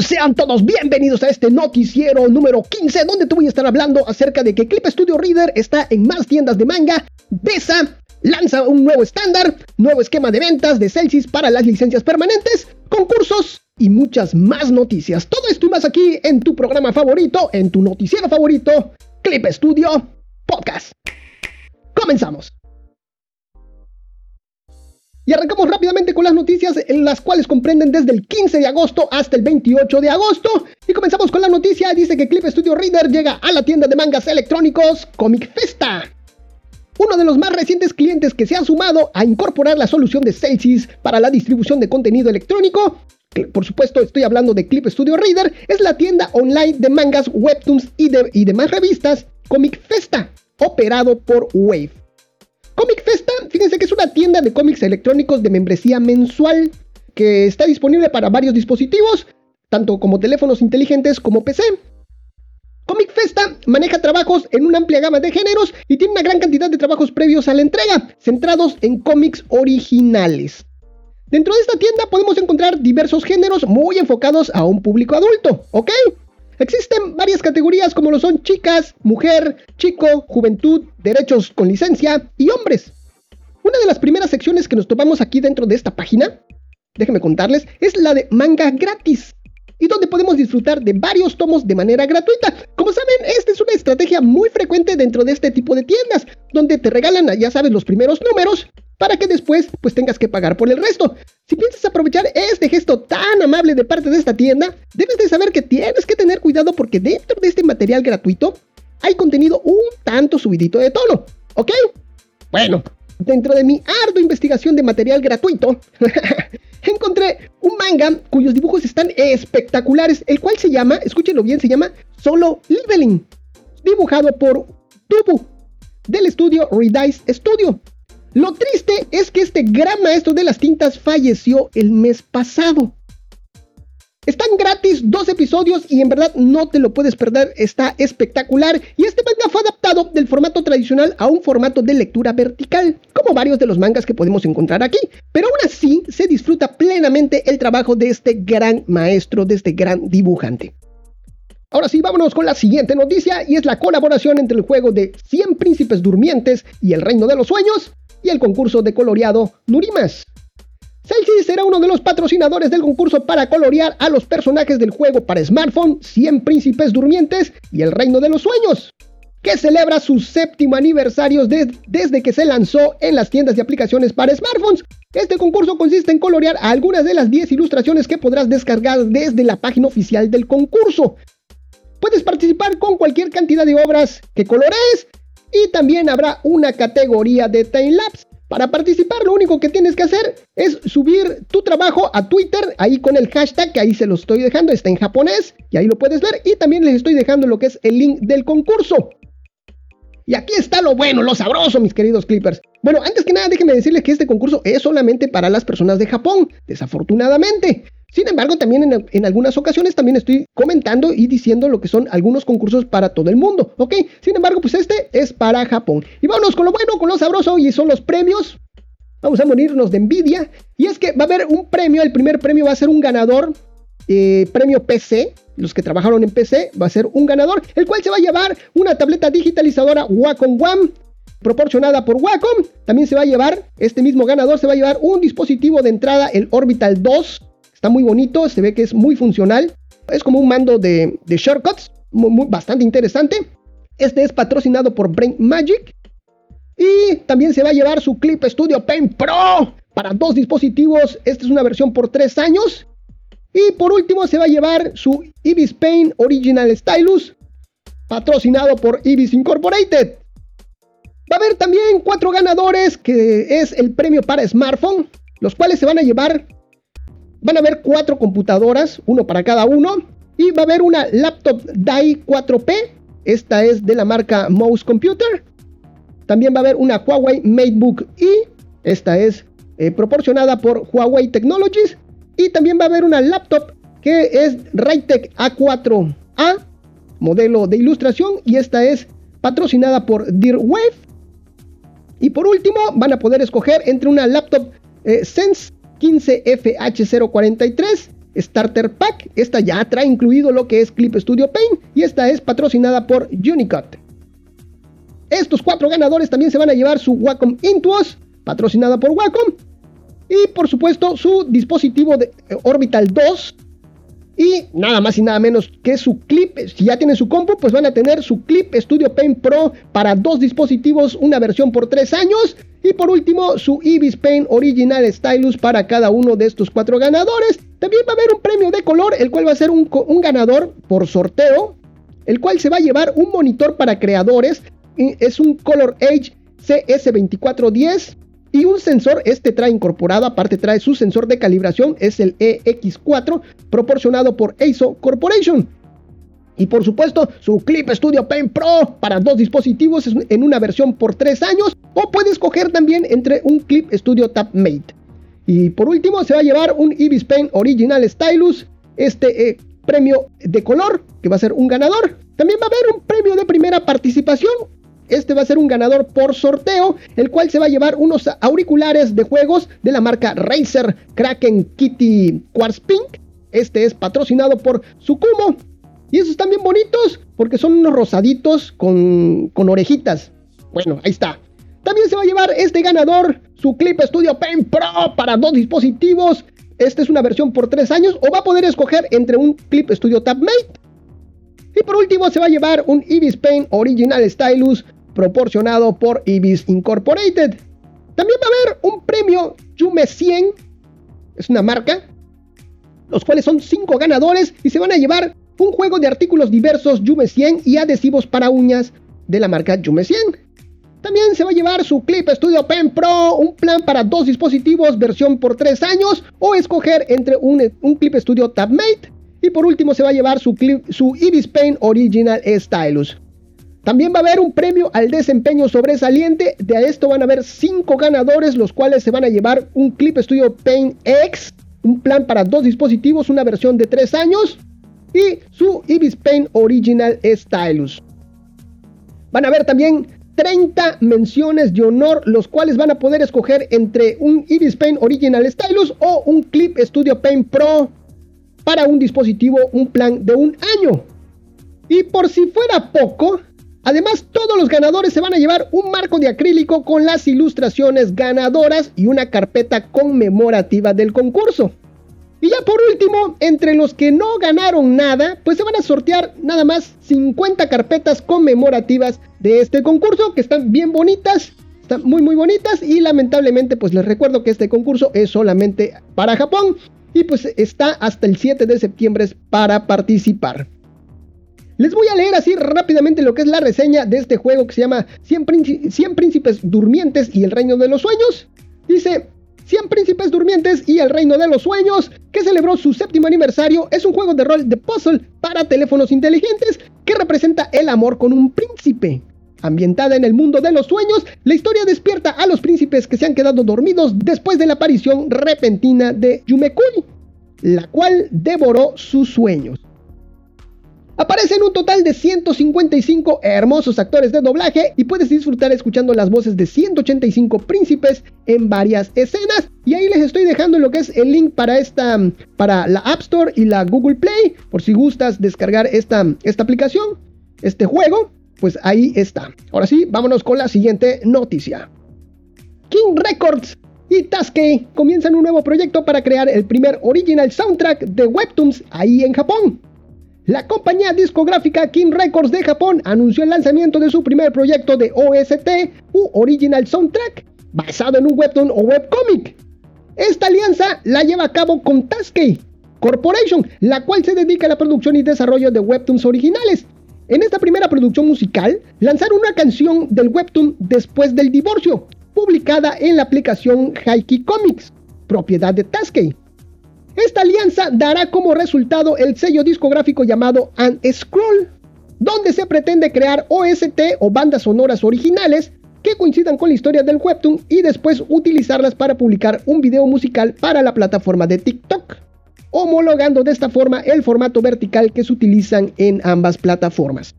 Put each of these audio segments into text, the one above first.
Sean todos bienvenidos a este noticiero número 15, donde te voy a estar hablando acerca de que Clip Studio Reader está en más tiendas de manga. Besa lanza un nuevo estándar, nuevo esquema de ventas de Celsius para las licencias permanentes, concursos y muchas más noticias. Todo esto más aquí en tu programa favorito, en tu noticiero favorito, Clip Studio Podcast. Comenzamos. Y arrancamos rápidamente con las noticias, en las cuales comprenden desde el 15 de agosto hasta el 28 de agosto. Y comenzamos con la noticia, dice que Clip Studio Reader llega a la tienda de mangas electrónicos Comic Festa. Uno de los más recientes clientes que se ha sumado a incorporar la solución de Celsius para la distribución de contenido electrónico, por supuesto estoy hablando de Clip Studio Reader, es la tienda online de mangas, webtoons y, y demás revistas Comic Festa, operado por Wave. Comic Festa, fíjense que es una tienda de cómics electrónicos de membresía mensual que está disponible para varios dispositivos, tanto como teléfonos inteligentes como PC. Comic Festa maneja trabajos en una amplia gama de géneros y tiene una gran cantidad de trabajos previos a la entrega, centrados en cómics originales. Dentro de esta tienda podemos encontrar diversos géneros muy enfocados a un público adulto, ¿ok? Existen varias categorías como lo son chicas, mujer, chico, juventud, derechos con licencia y hombres. Una de las primeras secciones que nos tomamos aquí dentro de esta página, déjenme contarles, es la de manga gratis y donde podemos disfrutar de varios tomos de manera gratuita. Como saben, esta es una estrategia muy frecuente dentro de este tipo de tiendas, donde te regalan, ya sabes, los primeros números para que después pues tengas que pagar por el resto. Si piensas aprovechar este gesto tan amable de parte de esta tienda, debes de saber que tienes que tener cuidado porque dentro de este material gratuito hay contenido un tanto subidito de tono, ¿ok? Bueno, dentro de mi ardua investigación de material gratuito, encontré un manga cuyos dibujos están espectaculares, el cual se llama, escúchenlo bien, se llama Solo Leveling, dibujado por Tubu, del estudio Redice Studio. Lo triste es que este gran maestro de las tintas falleció el mes pasado. Están gratis dos episodios y en verdad no te lo puedes perder, está espectacular. Y este manga fue adaptado del formato tradicional a un formato de lectura vertical, como varios de los mangas que podemos encontrar aquí. Pero aún así se disfruta plenamente el trabajo de este gran maestro, de este gran dibujante. Ahora sí, vámonos con la siguiente noticia y es la colaboración entre el juego de 100 príncipes durmientes y el reino de los sueños y el concurso de coloreado Nurimas. Celsius será uno de los patrocinadores del concurso para colorear a los personajes del juego para smartphone 100 Príncipes Durmientes y el Reino de los Sueños, que celebra su séptimo aniversario desde que se lanzó en las tiendas de aplicaciones para smartphones. Este concurso consiste en colorear algunas de las 10 ilustraciones que podrás descargar desde la página oficial del concurso. Puedes participar con cualquier cantidad de obras que colorees y también habrá una categoría de timelapse. Para participar lo único que tienes que hacer es subir tu trabajo a Twitter, ahí con el hashtag que ahí se lo estoy dejando, está en japonés y ahí lo puedes ver y también les estoy dejando lo que es el link del concurso. Y aquí está lo bueno, lo sabroso, mis queridos Clippers. Bueno, antes que nada, déjenme decirles que este concurso es solamente para las personas de Japón, desafortunadamente. Sin embargo, también en, algunas ocasiones también estoy comentando y diciendo lo que son algunos concursos para todo el mundo, ¿ok? Sin embargo, pues este es para Japón. Y vámonos con lo bueno, con lo sabroso y son los premios. Vamos a morirnos de envidia. Y es que va a haber un premio, el primer premio va a ser un ganador, eh, premio PC, los que trabajaron en PC, va a ser un ganador, el cual se va a llevar una tableta digitalizadora Wacom One proporcionada por Wacom. También se va a llevar, este mismo ganador se va a llevar un dispositivo de entrada, el Orbital 2 Está muy bonito, se ve que es muy funcional. Es como un mando de, shortcuts, bastante interesante. Este es patrocinado por Brain Magic. Y también se va a llevar su Clip Studio Pen Pro para dos dispositivos. Esta es una versión por tres años. Y por último se va a llevar su Ibis Paint Original Stylus, patrocinado por Ibis Incorporated. Va a haber también cuatro ganadores, que es el premio para smartphone, los cuales se van a llevar Van a haber cuatro computadoras, uno para cada uno. Y va a haber una laptop Dai 4P. Esta es de la marca Mouse Computer. También va a haber una Huawei MateBook E. Esta es eh, proporcionada por Huawei Technologies. Y también va a haber una laptop que es Raytech A4A, modelo de ilustración. Y esta es patrocinada por Deerwave. Y por último, van a poder escoger entre una laptop eh, Sense 15FH043 Starter Pack. Esta ya trae incluido lo que es Clip Studio Paint y esta es patrocinada por Unicode. Estos cuatro ganadores también se van a llevar su Wacom Intuos, patrocinada por Wacom. Y por supuesto su dispositivo de eh, Orbital 2. Y nada más y nada menos que su clip, si ya tienen su compu, pues van a tener su Clip Studio Paint Pro para dos dispositivos, una versión por tres años. Y por último, su Ibis Paint Original Stylus para cada uno de estos cuatro ganadores. También va a haber un premio de color, el cual va a ser un, ganador por sorteo, el cual se va a llevar un monitor para creadores. Es un Color Age CS2410 y un sensor, este trae incorporado, aparte trae su sensor de calibración, es el EX4, proporcionado por ASO Corporation. Y por supuesto, su Clip Studio Paint Pro para dos dispositivos en una versión por tres años. O puedes escoger también entre un Clip Studio Tab Mate. Y por último, se va a llevar un Ibis Paint Original Stylus. Este eh, premio de color, que va a ser un ganador. También va a haber un premio de primera participación, este va a ser un ganador por sorteo, el cual se va a llevar unos auriculares de juegos de la marca Razer Kraken Kitty Quartz Pink. Este es patrocinado por Sukumo. Y esos están bien bonitos porque son unos rosaditos con, con orejitas. Bueno, ahí está. También se va a llevar este ganador su Clip Studio Pen Pro para dos dispositivos. Esta es una versión por tres años o va a poder escoger entre un Clip Studio Tab Mate. Y por último se va a llevar un Ibis Paint Original Stylus proporcionado por Ibis Incorporated. También va a haber un premio Yume 100, es una marca, los cuales son 5 ganadores y se van a llevar un juego de artículos diversos Yume 100 y adhesivos para uñas de la marca Yume 100. También se va a llevar su Clip Studio Pen Pro, un plan para dos dispositivos, versión por 3 años, o escoger entre un, un Clip Studio TabMate. Y por último se va a llevar su, su Ibis Paint Original Stylus. También va a haber un premio al desempeño sobresaliente. De esto van a haber 5 ganadores, los cuales se van a llevar un Clip Studio Paint X, un plan para dos dispositivos, una versión de 3 años y su Ibis Paint Original Stylus. Van a haber también 30 menciones de honor, los cuales van a poder escoger entre un Ibis Paint Original Stylus o un Clip Studio Paint Pro para un dispositivo, un plan de un año. Y por si fuera poco, Además, todos los ganadores se van a llevar un marco de acrílico con las ilustraciones ganadoras y una carpeta conmemorativa del concurso. Y ya por último, entre los que no ganaron nada, pues se van a sortear nada más 50 carpetas conmemorativas de este concurso que están bien bonitas, están muy muy bonitas y lamentablemente pues les recuerdo que este concurso es solamente para Japón y pues está hasta el 7 de septiembre para participar. Les voy a leer así rápidamente lo que es la reseña de este juego que se llama 100, Príncipes Durmientes y el Reino de los Sueños. Dice, 100 Príncipes Durmientes y el Reino de los Sueños, que celebró su séptimo aniversario, es un juego de rol de puzzle para teléfonos inteligentes que representa el amor con un príncipe. Ambientada en el mundo de los sueños, la historia despierta a los príncipes que se han quedado dormidos después de la aparición repentina de Yumekuni, la cual devoró sus sueños. Aparecen un total de 155 hermosos actores de doblaje y puedes disfrutar escuchando las voces de 185 príncipes en varias escenas. Y ahí les estoy dejando lo que es el link para esta para la App Store y la Google Play por si gustas descargar esta, esta aplicación, este juego, pues ahí está. Ahora sí, vámonos con la siguiente noticia. King Records y Tasky comienzan un nuevo proyecto para crear el primer original soundtrack de Webtoons ahí en Japón. La compañía discográfica King Records de Japón anunció el lanzamiento de su primer proyecto de OST u Original Soundtrack, basado en un webtoon o webcomic. Esta alianza la lleva a cabo con Tasky Corporation, la cual se dedica a la producción y desarrollo de webtoons originales. En esta primera producción musical, lanzaron una canción del webtoon Después del divorcio, publicada en la aplicación Haiki Comics, propiedad de Tasky. Esta alianza dará como resultado el sello discográfico llamado An Scroll, donde se pretende crear OST o bandas sonoras originales que coincidan con la historia del webtoon y después utilizarlas para publicar un video musical para la plataforma de TikTok, homologando de esta forma el formato vertical que se utilizan en ambas plataformas.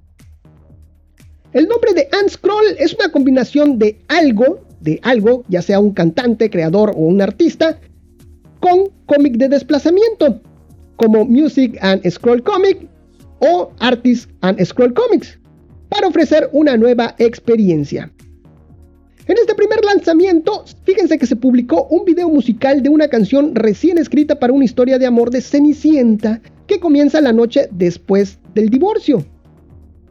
El nombre de Scroll es una combinación de algo, de algo, ya sea un cantante, creador o un artista, con cómic de desplazamiento. como Music and Scroll Comic o Artist and Scroll Comics para ofrecer una nueva experiencia. En este primer lanzamiento, fíjense que se publicó un video musical de una canción recién escrita para una historia de amor de Cenicienta que comienza la noche después del divorcio.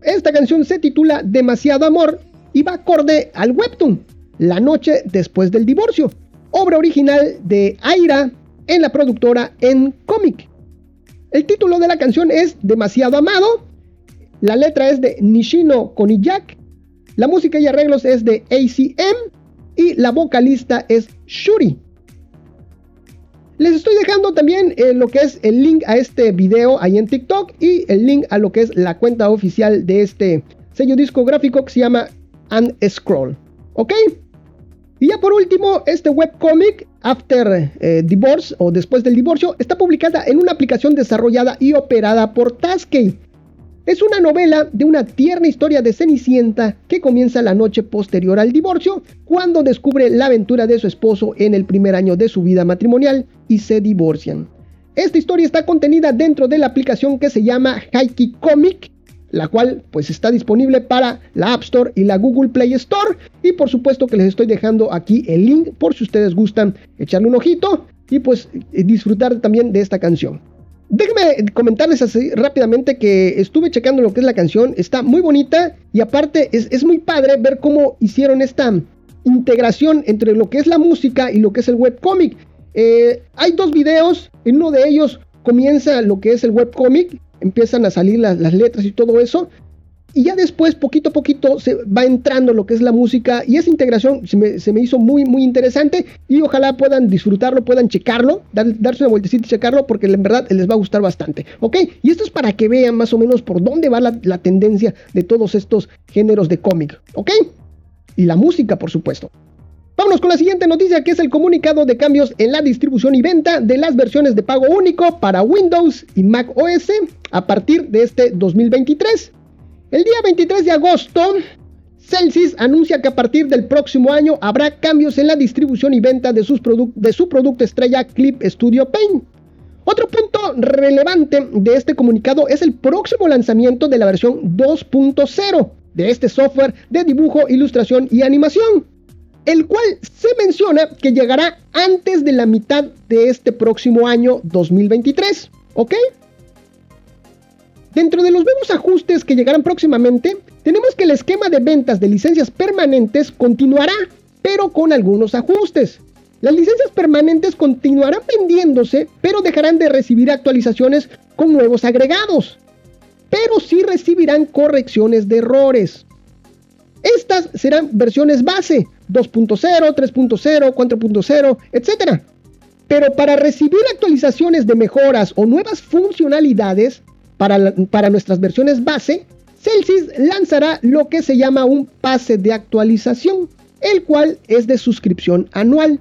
Esta canción se titula Demasiado Amor y va acorde al webtoon, La noche después del divorcio, obra original de Aira en la productora En Comic. El título de la canción es Demasiado Amado, la letra es de Nishino Koniyak, la música y arreglos es de ACM y la vocalista es Shuri. Les estoy dejando también eh, lo que es el link a este video ahí en TikTok y el link a lo que es la cuenta oficial de este sello discográfico que se llama And Scroll. ¿Ok? Y ya por último, este webcomic, After eh, Divorce o Después del Divorcio, está publicada en una aplicación desarrollada y operada por Tasky. Es una novela de una tierna historia de Cenicienta que comienza la noche posterior al divorcio, cuando descubre la aventura de su esposo en el primer año de su vida matrimonial y se divorcian. Esta historia está contenida dentro de la aplicación que se llama Haiki Comic, la cual pues está disponible para la App Store y la Google Play Store. Y por supuesto que les estoy dejando aquí el link por si ustedes gustan echarle un ojito y pues disfrutar también de esta canción. Déjenme comentarles así rápidamente que estuve checando lo que es la canción, está muy bonita y aparte es, muy padre ver cómo hicieron esta integración entre lo que es la música y lo que es el webcomic. Eh, hay dos videos, en uno de ellos comienza lo que es el webcomic, empiezan a salir las letras y todo eso, y ya después, poquito a poquito, se va entrando lo que es la música y esa integración se me, hizo muy, muy interesante y ojalá puedan disfrutarlo, puedan checarlo, darse una vueltecita y checarlo porque en verdad les va a gustar bastante, ¿ok? Y esto es para que vean más o menos por dónde va la, la tendencia de todos estos géneros de cómic, ¿ok? Y la música, por supuesto. Vámonos con la siguiente noticia que es el comunicado de cambios en la distribución y venta de las versiones de pago único para Windows y Mac OS a partir de este 2023. El día 23 de agosto, Celsius anuncia que a partir del próximo año habrá cambios en la distribución y venta de, sus de su producto estrella Clip Studio Paint. Otro punto relevante de este comunicado es el próximo lanzamiento de la versión 2.0 de este software de dibujo, ilustración y animación, el cual se menciona que llegará antes de la mitad de este próximo año 2023. ¿Ok? Dentro de los nuevos ajustes que llegarán próximamente, tenemos que el esquema de ventas de licencias permanentes continuará, pero con algunos ajustes. Las licencias permanentes continuarán vendiéndose, pero dejarán de recibir actualizaciones con nuevos agregados. Pero sí recibirán correcciones de errores. Estas serán versiones base, 2.0, 3.0, 4.0, etc. Pero para recibir actualizaciones de mejoras o nuevas funcionalidades, para, nuestras versiones base, Celsius lanzará lo que se llama un pase de actualización, el cual es de suscripción anual.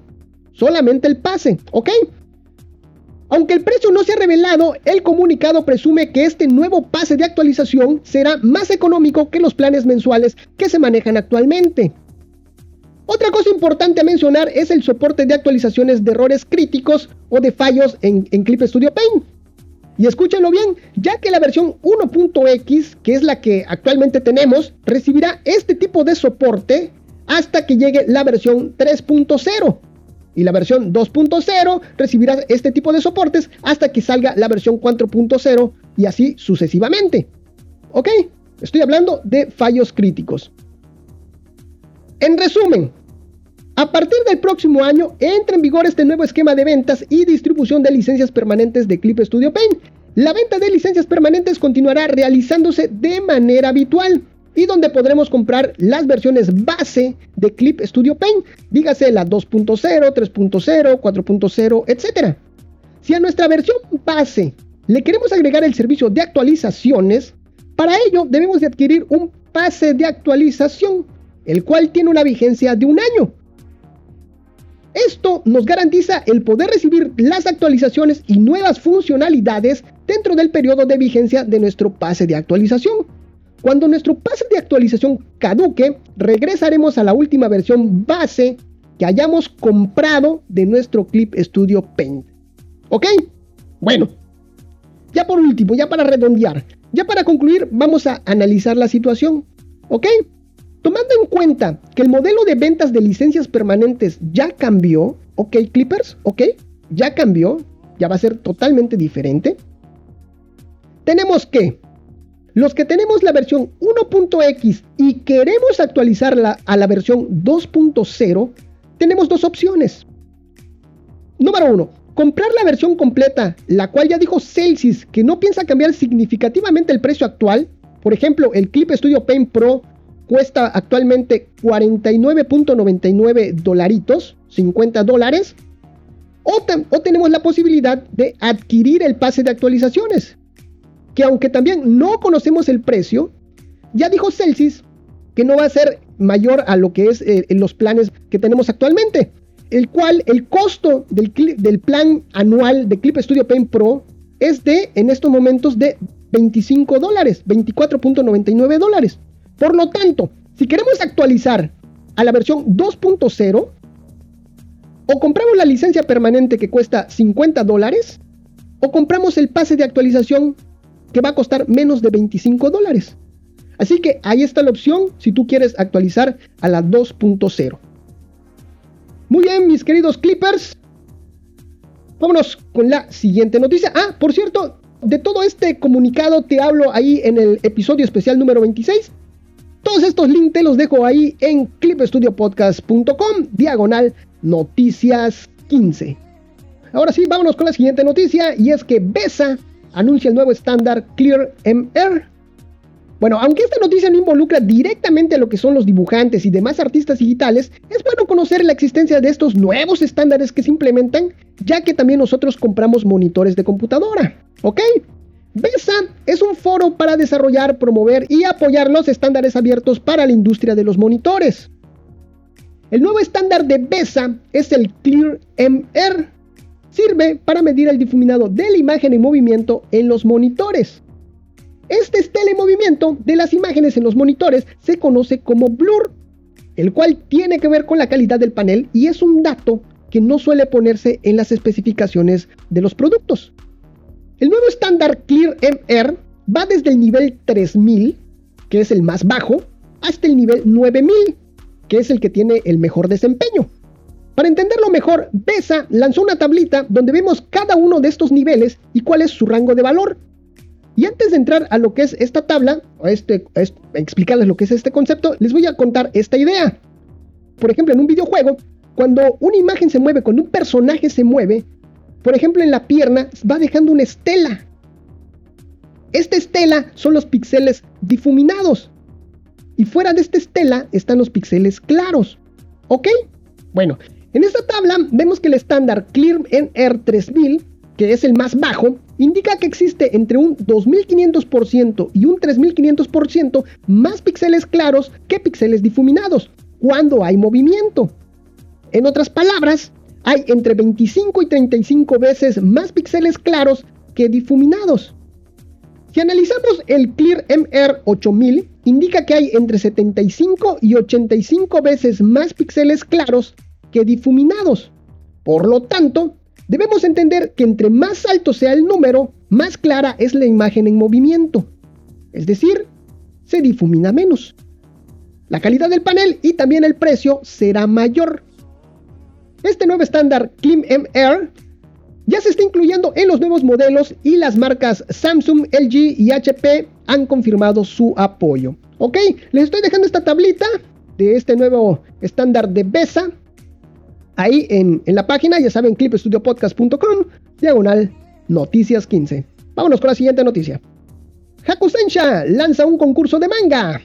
Solamente el pase, ¿ok? Aunque el precio no se ha revelado, el comunicado presume que este nuevo pase de actualización será más económico que los planes mensuales que se manejan actualmente. Otra cosa importante a mencionar es el soporte de actualizaciones de errores críticos o de fallos en, en Clip Studio Paint. Y escúchenlo bien, ya que la versión 1.x, que es la que actualmente tenemos, recibirá este tipo de soporte hasta que llegue la versión 3.0. Y la versión 2.0 recibirá este tipo de soportes hasta que salga la versión 4.0 y así sucesivamente. ¿Ok? Estoy hablando de fallos críticos. En resumen, a partir del próximo año entra en vigor este nuevo esquema de ventas y distribución de licencias permanentes de Clip Studio Paint. La venta de licencias permanentes continuará realizándose de manera habitual y donde podremos comprar las versiones base de Clip Studio Paint, dígase la 2.0, 3.0, 4.0, etc. Si a nuestra versión base le queremos agregar el servicio de actualizaciones, para ello debemos de adquirir un pase de actualización, el cual tiene una vigencia de un año esto nos garantiza el poder recibir las actualizaciones y nuevas funcionalidades dentro del periodo de vigencia de nuestro pase de actualización. Cuando nuestro pase de actualización caduque, regresaremos a la última versión base que hayamos comprado de nuestro Clip Studio Paint. ¿Ok? Bueno, ya por último, ya para redondear, ya para concluir, vamos a analizar la situación. ¿Ok? Tomando en cuenta que el modelo de ventas de licencias permanentes ya cambió, ¿ok, Clippers? ¿Ok? Ya cambió, ya va a ser totalmente diferente. Tenemos que, los que tenemos la versión 1.x y queremos actualizarla a la versión 2.0, tenemos dos opciones. Número 1, comprar la versión completa, la cual ya dijo Celsius que no piensa cambiar significativamente el precio actual. Por ejemplo, el Clip Studio Paint Pro cuesta actualmente 49.99 dolaritos, 50 dólares. O, o, tenemos la posibilidad de adquirir el pase de actualizaciones, que aunque también no conocemos el precio, ya dijo Celsius que no va a ser mayor a lo que es eh, los planes que tenemos actualmente el cual el costo del, del plan anual de Clip Studio Paint Pro es de, en estos momentos, de 25 dólares, 24.99 dólares. Por lo tanto, si queremos actualizar a la versión 2.0, o compramos la licencia permanente que cuesta 50 dólares, o compramos el pase de actualización que va a costar menos de 25 dólares. Así que ahí está la opción si tú quieres actualizar a la 2.0. Muy bien, mis queridos Clippers. Vámonos con la siguiente noticia. Ah, por cierto, de todo este comunicado te hablo ahí en el episodio especial número 26. Todos estos links te los dejo ahí en clipstudiopodcast.com, diagonal noticias 15. Ahora sí, vámonos con la siguiente noticia y es que BESA anuncia el nuevo estándar Clear MR bueno, aunque esta noticia no involucra directamente a lo que son los dibujantes y demás artistas digitales, es bueno conocer la existencia de estos nuevos estándares que se implementan, ya que también nosotros compramos monitores de computadora. ¿Ok? BESA es un foro para desarrollar, promover y apoyar los estándares abiertos para la industria de los monitores. El nuevo estándar de BESA es el Clear MR. Sirve para medir el difuminado de la imagen en movimiento en los monitores. Este telemovimiento de las imágenes en los monitores se conoce como blur, el cual tiene que ver con la calidad del panel y es un dato que no suele ponerse en las especificaciones de los productos. El nuevo estándar Clear MR va desde el nivel 3000, que es el más bajo, hasta el nivel 9000, que es el que tiene el mejor desempeño. Para entenderlo mejor, BESA lanzó una tablita donde vemos cada uno de estos niveles y cuál es su rango de valor. Y antes de entrar a lo que es esta tabla, a este, explicarles lo que es este concepto, les voy a contar esta idea. Por ejemplo, en un videojuego, cuando una imagen se mueve, cuando un personaje se mueve, por ejemplo en la pierna, va dejando una estela. Esta estela son los píxeles difuminados. Y fuera de esta estela están los píxeles claros. ¿Ok? Bueno, en esta tabla vemos que el estándar Clear NR 3000, que es el más bajo, indica que existe entre un 2500% y un 3500% más píxeles claros que píxeles difuminados cuando hay movimiento. En otras palabras, hay entre 25 y 35 veces más píxeles claros que difuminados. Si analizamos el Clear MR 8000, indica que hay entre 75 y 85 veces más píxeles claros que difuminados. Por lo tanto, Debemos entender que entre más alto sea el número, más clara es la imagen en movimiento. Es decir, se difumina menos. La calidad del panel y también el precio será mayor. Este nuevo estándar Clean MR ya se está incluyendo en los nuevos modelos y las marcas Samsung, LG y HP han confirmado su apoyo. Ok, les estoy dejando esta tablita de este nuevo estándar de BESA ahí en, la página, ya saben, clipstudiopodcast.com, diagonal noticias 15. Vámonos con la siguiente noticia. Hakusensha lanza un concurso de manga.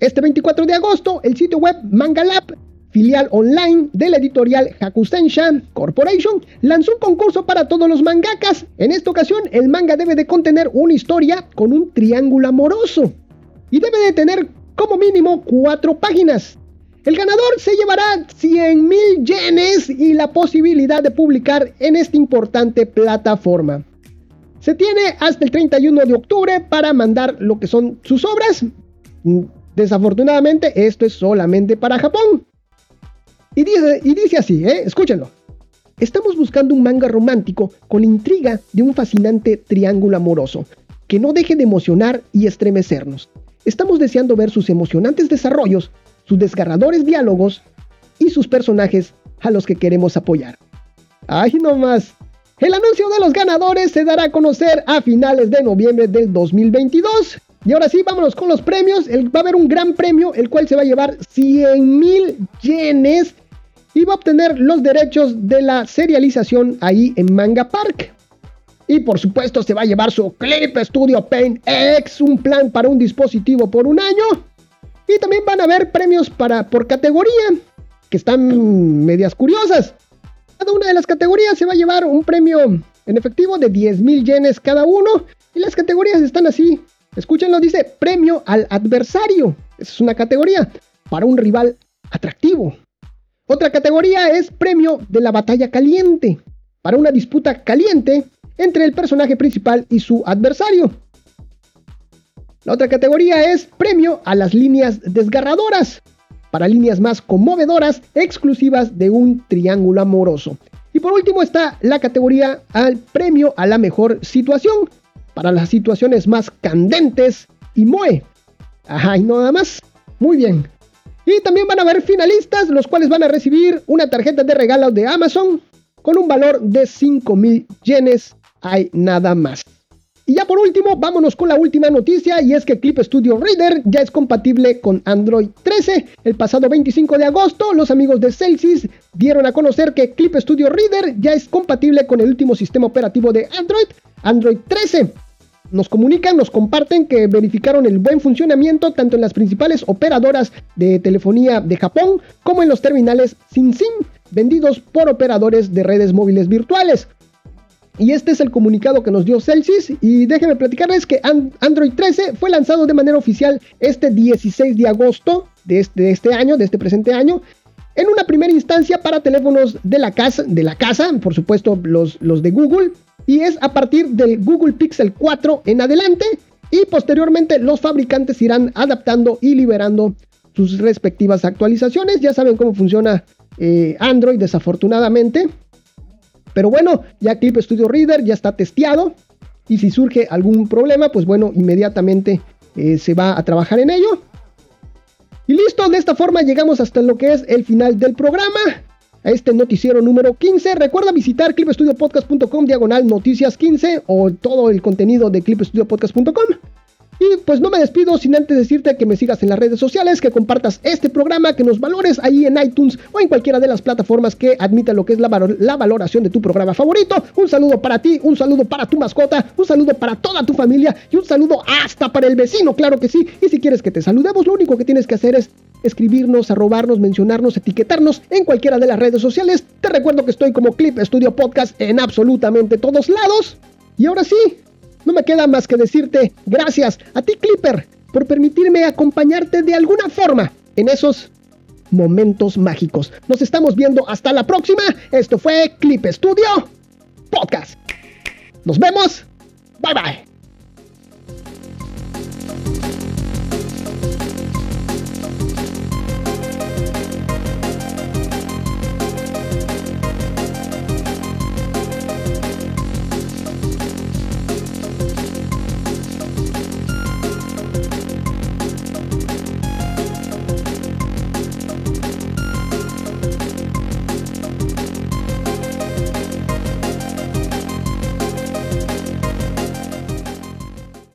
Este 24 de agosto, el sitio web Mangalab, filial online de la editorial Hakusensha Corporation, lanzó un concurso para todos los mangakas. En esta ocasión, el manga debe de contener una historia con un triángulo amoroso. Y debe de tener como mínimo cuatro páginas. El ganador se llevará 100 mil yenes y la posibilidad de publicar en esta importante plataforma. Se tiene hasta el 31 de octubre para mandar lo que son sus obras. Desafortunadamente, esto es solamente para Japón. Y dice, así, ¿eh? escúchenlo. Estamos buscando un manga romántico con intriga de un fascinante triángulo amoroso, que no deje de emocionar y estremecernos. Estamos deseando ver sus emocionantes desarrollos, sus desgarradores diálogos y sus personajes a los que queremos apoyar. ¡Ay, no más! El anuncio de los ganadores se dará a conocer a finales de noviembre del 2022. Y ahora sí, vámonos con los premios. va a haber un gran premio, el cual se va a llevar 100 mil yenes y va a obtener los derechos de la serialización ahí en Manga Park. Y por supuesto se va a llevar su Clip Studio Paint X, un plan para un dispositivo por un año. Y también van a haber premios para, por categoría, que están medias curiosas. Cada una de las categorías se va a llevar un premio en efectivo de 10 mil yenes cada uno. Y las categorías están así. Escúchenlo, dice premio al adversario. Esa es una categoría para un rival atractivo. Otra categoría es premio de la batalla caliente, para una disputa caliente entre el personaje principal y su adversario. La otra categoría es premio a las líneas desgarradoras, para líneas más conmovedoras exclusivas de un triángulo amoroso. Y por último está la categoría al premio a la mejor situación, para las situaciones más candentes y moe. Ajá, y nada más. Muy bien. Y también van a haber finalistas, los cuales van a recibir una tarjeta de regalo de Amazon con un valor de 5000 yenes. Hay nada más. Y ya por último, vámonos con la última noticia y es que Clip Studio Reader ya es compatible con Android 13. El pasado 25 de agosto, los amigos de Celsius dieron a conocer que Clip Studio Reader ya es compatible con el último sistema operativo de Android, Android 13 nos comunican, nos comparten que verificaron el buen funcionamiento tanto en las principales operadoras de telefonía de Japón como en los terminales sin vendidos por operadores de redes móviles virtuales. Y este es el comunicado que nos dio Celsius y déjenme platicarles que Android 13 fue lanzado de manera oficial este 16 de agosto de este, de este año, de este presente año, en una primera instancia para teléfonos de la casa, de la casa por supuesto los de Google, y es a partir del Google Pixel 4 en adelante y posteriormente los fabricantes irán adaptando y liberando sus respectivas actualizaciones. Ya saben cómo funciona eh, Android desafortunadamente. Pero bueno, ya Clip Studio Reader ya está testeado y si surge algún problema, pues bueno, inmediatamente eh, se va a trabajar en ello. Y listo, de esta forma llegamos hasta lo que es el final del programa a este noticiero número 15. Recuerda visitar clipstudiopodcast.com diagonal noticias 15 o todo el contenido de clipstudiopodcast.com. Y pues no me despido sin antes decirte que me sigas en las redes sociales, que compartas este programa, que nos valores ahí en iTunes o en cualquiera de las plataformas que admita lo que es la, la, valoración de tu programa favorito. Un saludo para ti, un saludo para tu mascota, un saludo para toda tu familia y un saludo hasta para el vecino, claro que sí. Y si quieres que te saludemos, lo único que tienes que hacer es escribirnos, arrobarnos, mencionarnos, etiquetarnos en cualquiera de las redes sociales. Te recuerdo que estoy como Clip Studio Podcast en absolutamente todos lados. Y ahora sí, no me queda más que decirte gracias a ti Clipper por permitirme acompañarte de alguna forma en esos momentos mágicos. Nos estamos viendo hasta la próxima. Esto fue Clip Studio Podcast. Nos vemos. Bye bye.